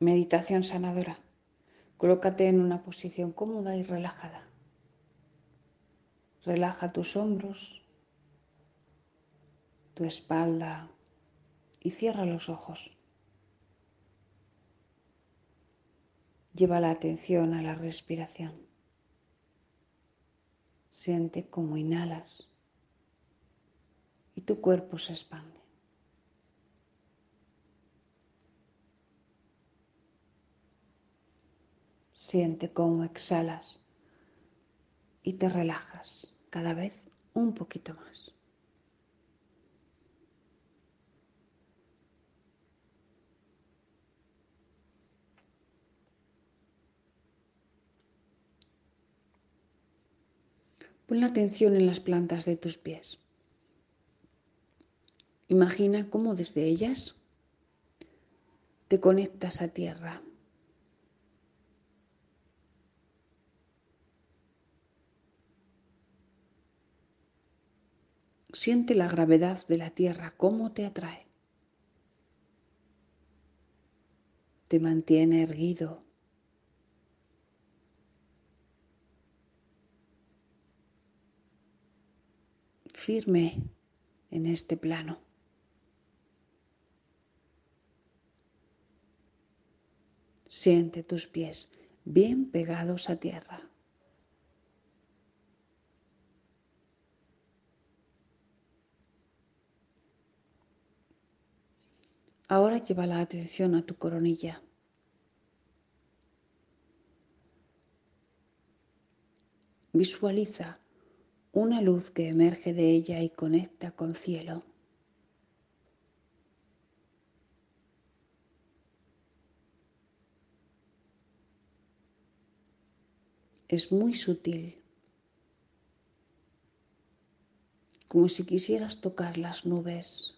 Meditación sanadora. Colócate en una posición cómoda y relajada. Relaja tus hombros, tu espalda y cierra los ojos. Lleva la atención a la respiración. Siente cómo inhalas y tu cuerpo se expande. Siente cómo exhalas y te relajas cada vez un poquito más. Pon la atención en las plantas de tus pies. Imagina cómo desde ellas te conectas a tierra. Siente la gravedad de la tierra, cómo te atrae. Te mantiene erguido. Firme en este plano. Siente tus pies bien pegados a tierra. Ahora lleva la atención a tu coronilla. Visualiza una luz que emerge de ella y conecta con cielo. Es muy sutil, como si quisieras tocar las nubes.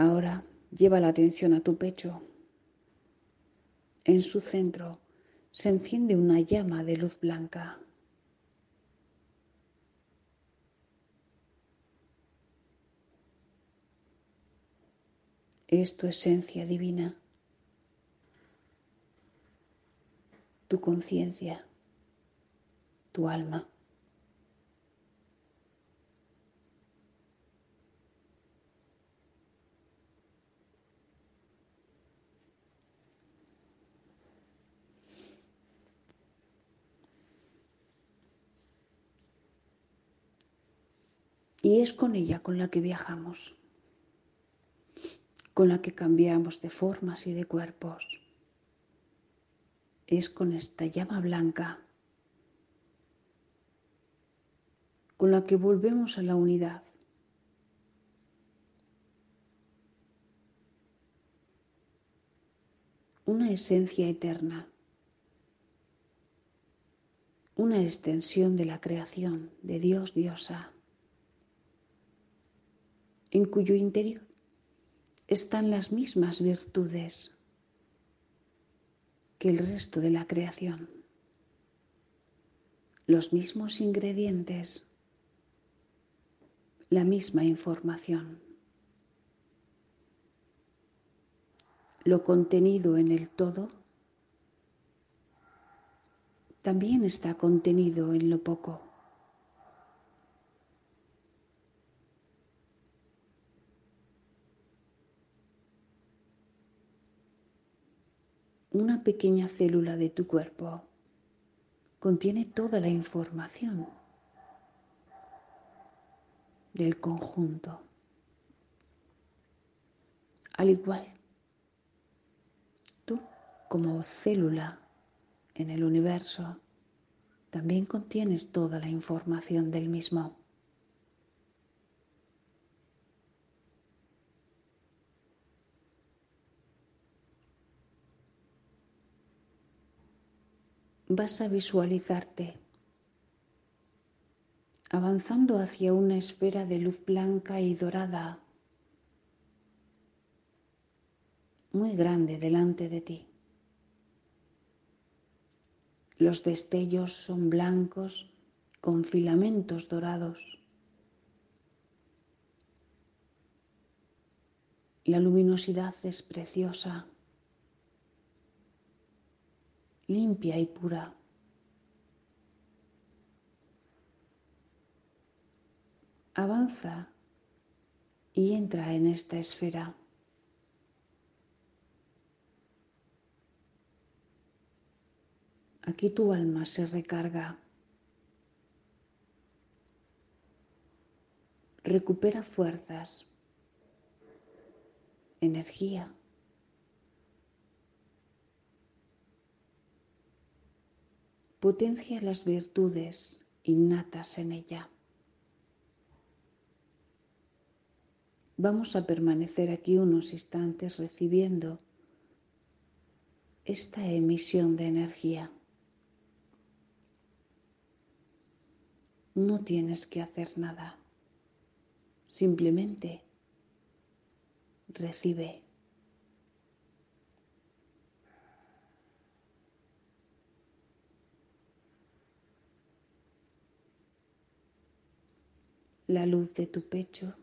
Ahora lleva la atención a tu pecho. En su centro se enciende una llama de luz blanca. Es tu esencia divina, tu conciencia, tu alma. Y es con ella con la que viajamos, con la que cambiamos de formas y de cuerpos. Es con esta llama blanca con la que volvemos a la unidad. Una esencia eterna, una extensión de la creación de Dios diosa en cuyo interior están las mismas virtudes que el resto de la creación, los mismos ingredientes, la misma información. Lo contenido en el todo también está contenido en lo poco. Una pequeña célula de tu cuerpo contiene toda la información del conjunto. Al igual, tú como célula en el universo también contienes toda la información del mismo. Vas a visualizarte avanzando hacia una esfera de luz blanca y dorada muy grande delante de ti. Los destellos son blancos con filamentos dorados. La luminosidad es preciosa, limpia y pura. Avanza y entra en esta esfera. Aquí tu alma se recarga. Recupera fuerzas, energía. Potencia las virtudes innatas en ella. Vamos a permanecer aquí unos instantes recibiendo esta emisión de energía. No tienes que hacer nada. Simplemente recibe. La luz de tu pecho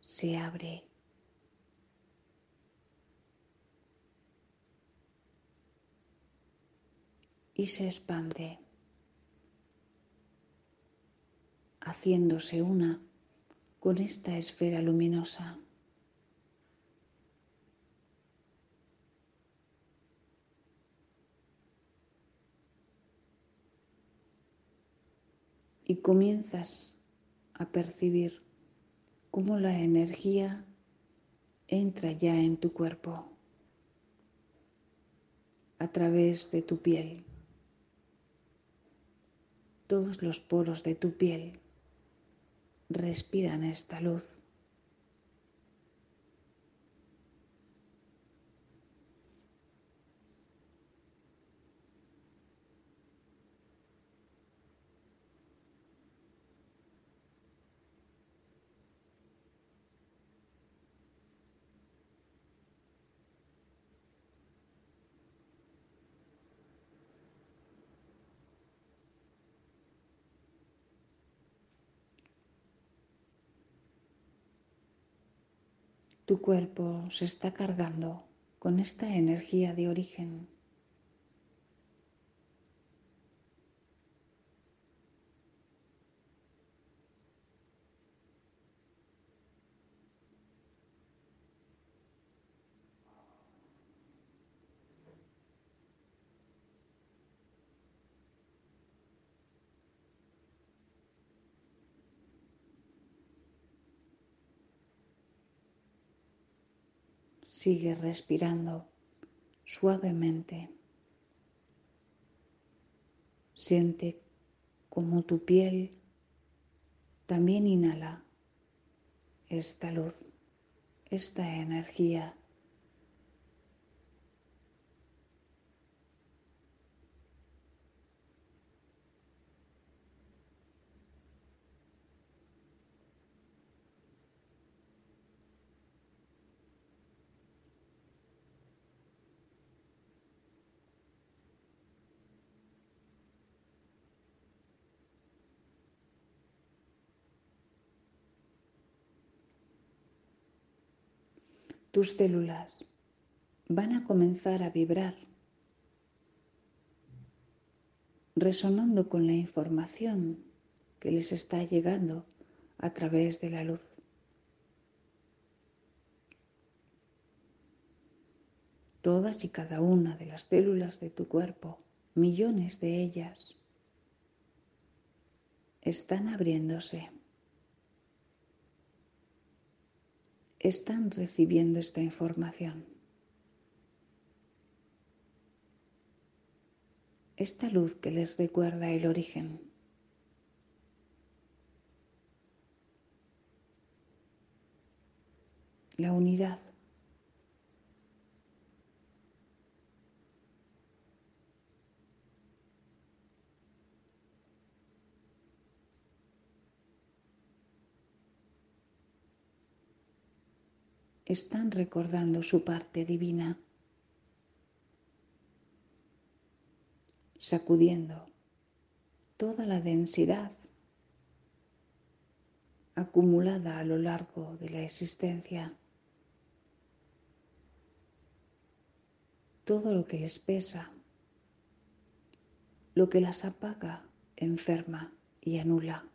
se abre. Y se expande. haciéndose una con esta esfera luminosa. Y comienzas a percibir cómo la energía entra ya en tu cuerpo a través de tu piel, todos los poros de tu piel respiran esta luz. Tu cuerpo se está cargando con esta energía de origen. Sigue respirando suavemente. Siente como tu piel también inhala esta luz, esta energía tus células van a comenzar a vibrar, resonando con la información que les está llegando a través de la luz. Todas y cada una de las células de tu cuerpo, millones de ellas, están abriéndose. Están recibiendo esta información. Esta luz que les recuerda el origen. La unidad. Están recordando su parte divina, sacudiendo toda la densidad acumulada a lo largo de la existencia, todo lo que les pesa, lo que las apaga, enferma y anula.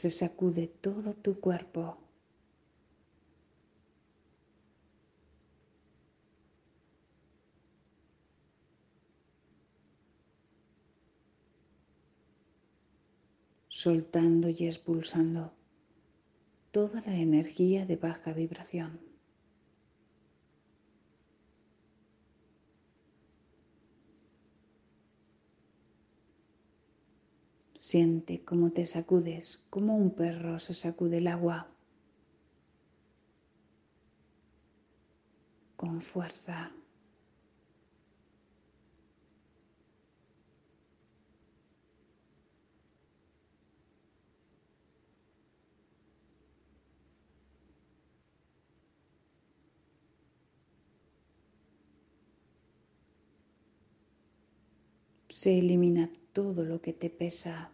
Se sacude todo tu cuerpo. soltando y expulsando toda la energía de baja vibración. Siente cómo te sacudes, como un perro se sacude el agua con fuerza. se elimina todo lo que te pesa,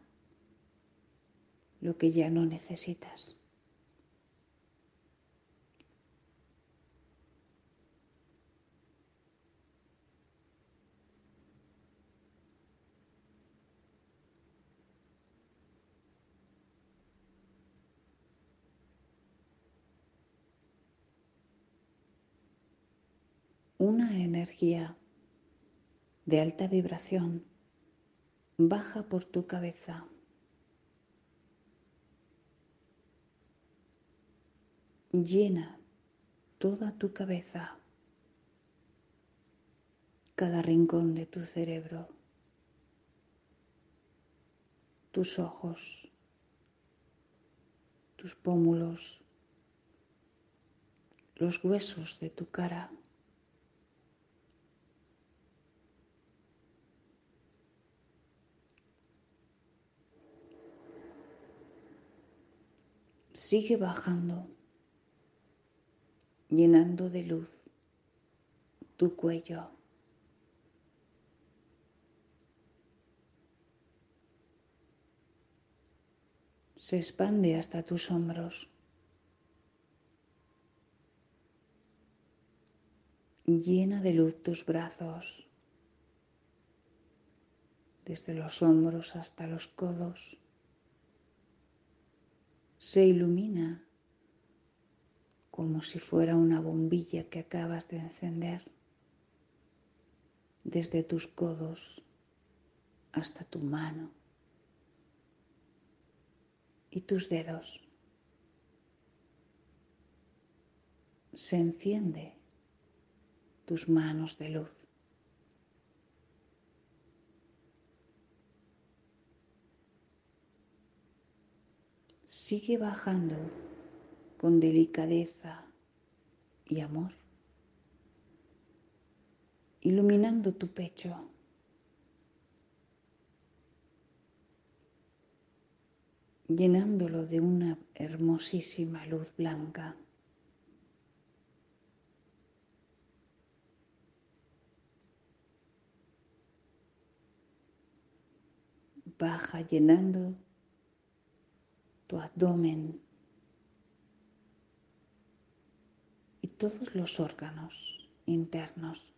lo que ya no necesitas. Una energía de alta vibración baja por tu cabeza. Llena toda tu cabeza, cada rincón de tu cerebro, tus ojos, tus pómulos, los huesos de tu cara. sigue bajando, llenando de luz tu cuello. Se expande hasta tus hombros. Llena de luz tus brazos, desde los hombros hasta los codos se ilumina como si fuera una bombilla que acabas de encender desde tus codos hasta tu mano y tus dedos. Se enciende tus manos de luz. sigue bajando con delicadeza y amor, iluminando tu pecho. llenándolo de una hermosísima luz blanca. Baja llenando tu abdomen todos los órganos internos.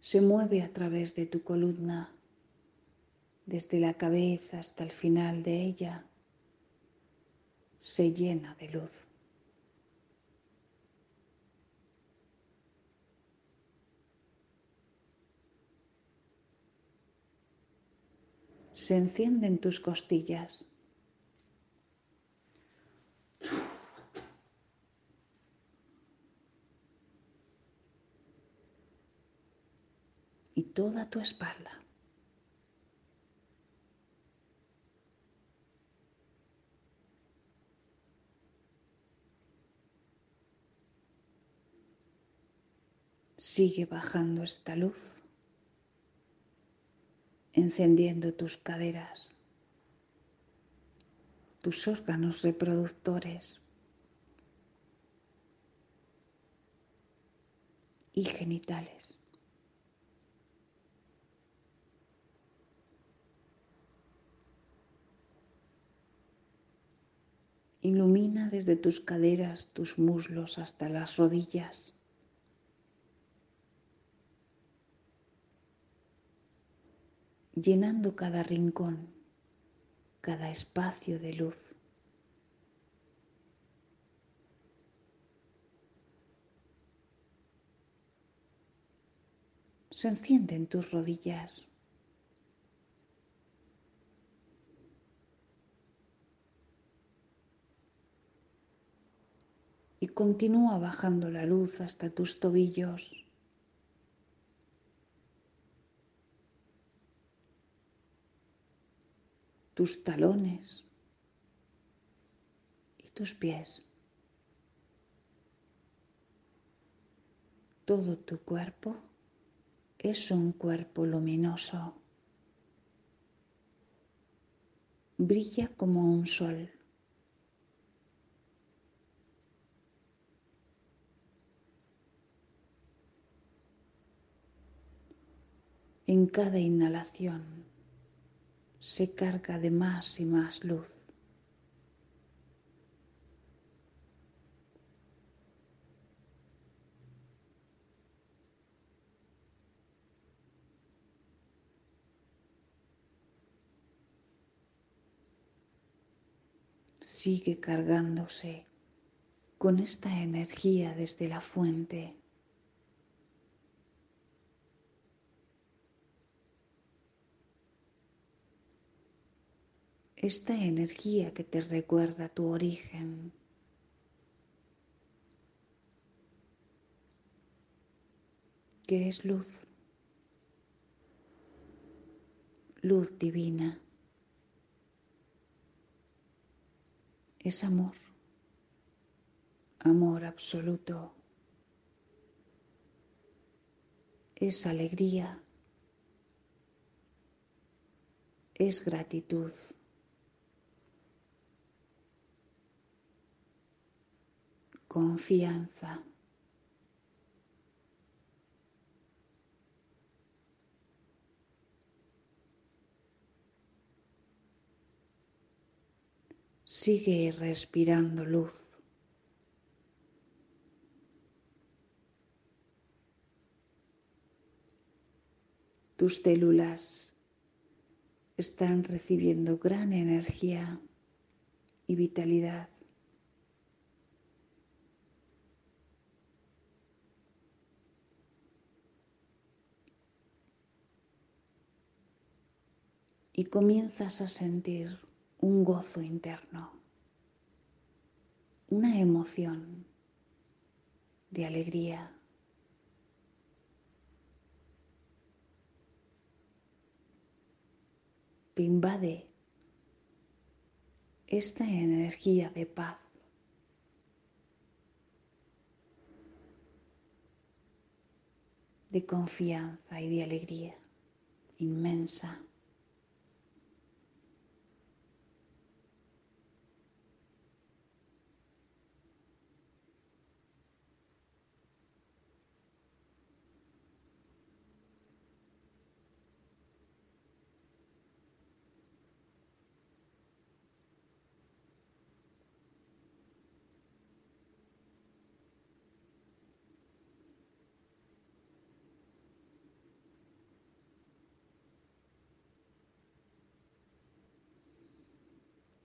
Se mueve a través de tu columna, desde la cabeza hasta el final de ella, se llena de luz. Se encienden tus costillas. Y toda tu espalda. Sigue bajando esta luz encendiendo tus caderas, tus órganos reproductores y genitales. Ilumina desde tus caderas, tus muslos hasta las rodillas. Llenando cada rincón, cada espacio de luz. Se encienden tus rodillas. Y continúa bajando la luz hasta tus tobillos. Tus talones y tus pies. Todo tu cuerpo es un cuerpo luminoso. Brilla como un sol. En cada inhalación se carga de más y más luz. Sigue cargándose con esta energía desde la fuente. Esta energía que te recuerda tu origen. que es luz, luz divina, es amor, amor absoluto, es alegría, es gratitud. Confianza. Sigue respirando luz. Tus células están recibiendo gran energía y vitalidad. Y comienzas a sentir un gozo interno, una emoción de alegría. Te invade esta energía de paz. de confianza y de alegría inmensa.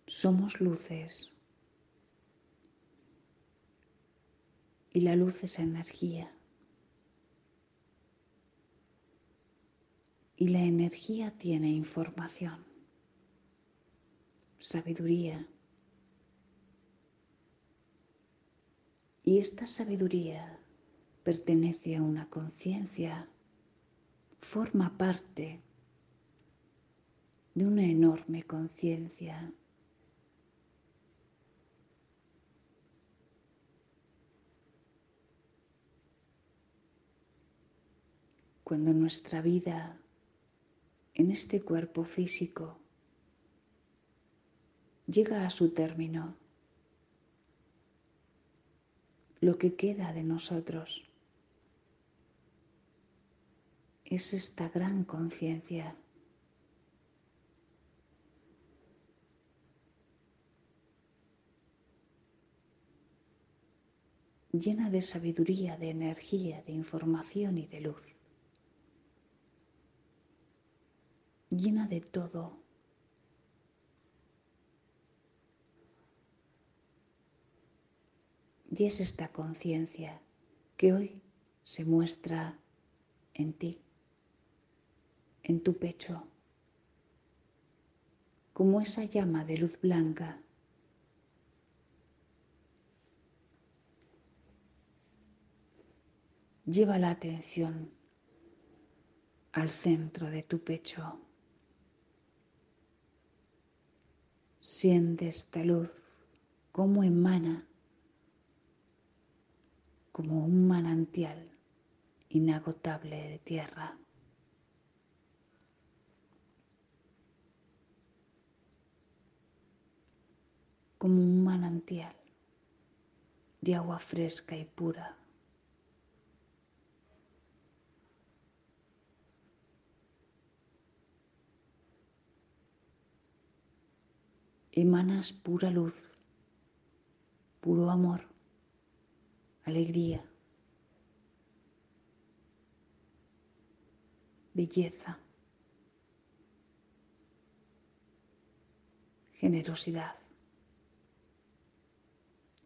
Somos luces. Y la luz es energía. Y la energía tiene información, sabiduría. Y esta sabiduría pertenece a una conciencia, forma parte de una enorme conciencia cuando nuestra vida en este cuerpo físico llega a su término. Lo que queda de nosotros es esta gran conciencia. llena de sabiduría, de energía, de información y de luz. Llena de todo. Y es esta conciencia que hoy se muestra en ti en tu pecho, como esa llama de luz blanca. Lleva la atención al centro de tu pecho. Siente esta luz como emana, como un manantial inagotable de tierra. como un manantial de agua fresca y pura. Emanas pura luz, puro amor, alegría, belleza, generosidad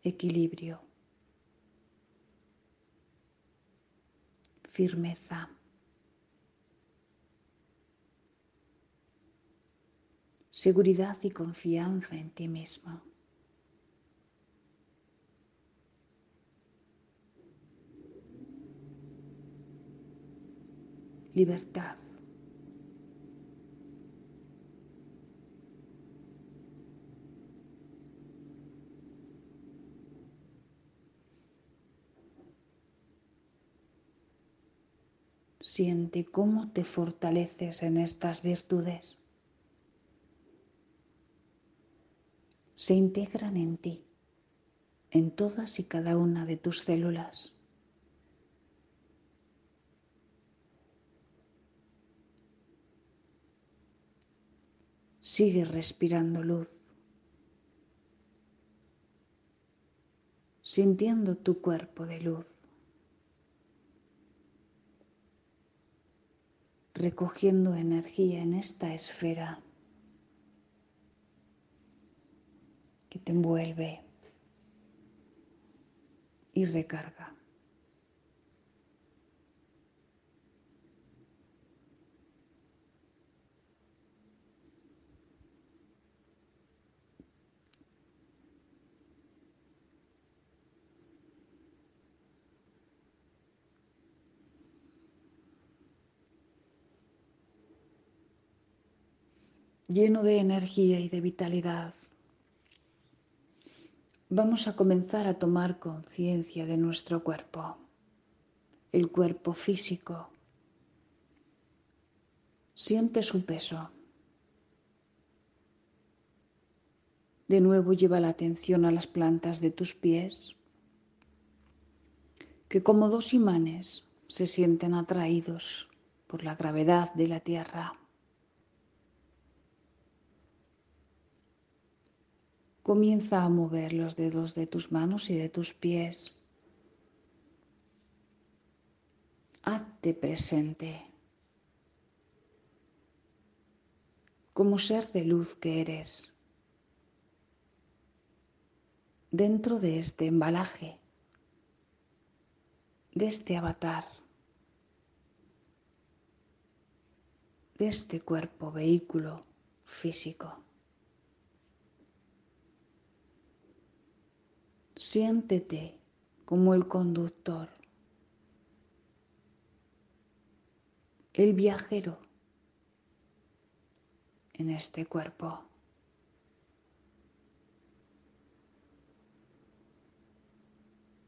equilibrio, firmeza. Seguridad y confianza en ti mismo. Libertad. Siente cómo te fortaleces en estas virtudes. Se integran en ti, en todas y cada una de tus células. Sigue respirando luz, sintiendo tu cuerpo de luz. recogiendo energía en esta esfera te envuelve y recarga. lleno de energía y de vitalidad, vamos a comenzar a tomar conciencia de nuestro cuerpo, el cuerpo físico. Siente su peso. De nuevo lleva la atención a las plantas de tus pies, que como dos imanes se sienten atraídos por la gravedad de la tierra. Comienza a mover los dedos de tus manos y de tus pies. Hazte presente como ser de luz que eres dentro de este embalaje, de este avatar, de este cuerpo vehículo físico. Siéntete como el conductor, el viajero en este cuerpo.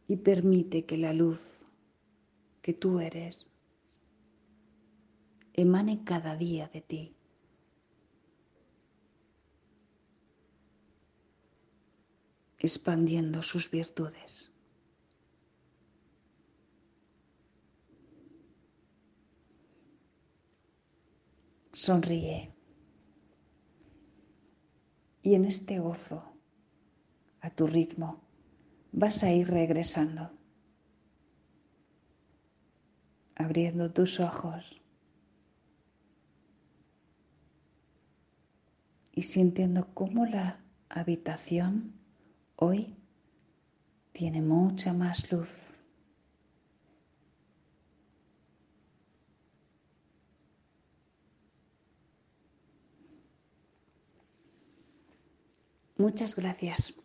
Y permite que la luz que tú eres emane cada día de ti. Expandiendo sus virtudes. Sonríe. Y en este gozo, a tu ritmo, vas a ir regresando, abriendo tus ojos y sintiendo cómo la habitación hoy tiene mucha más luz. Muchas gracias.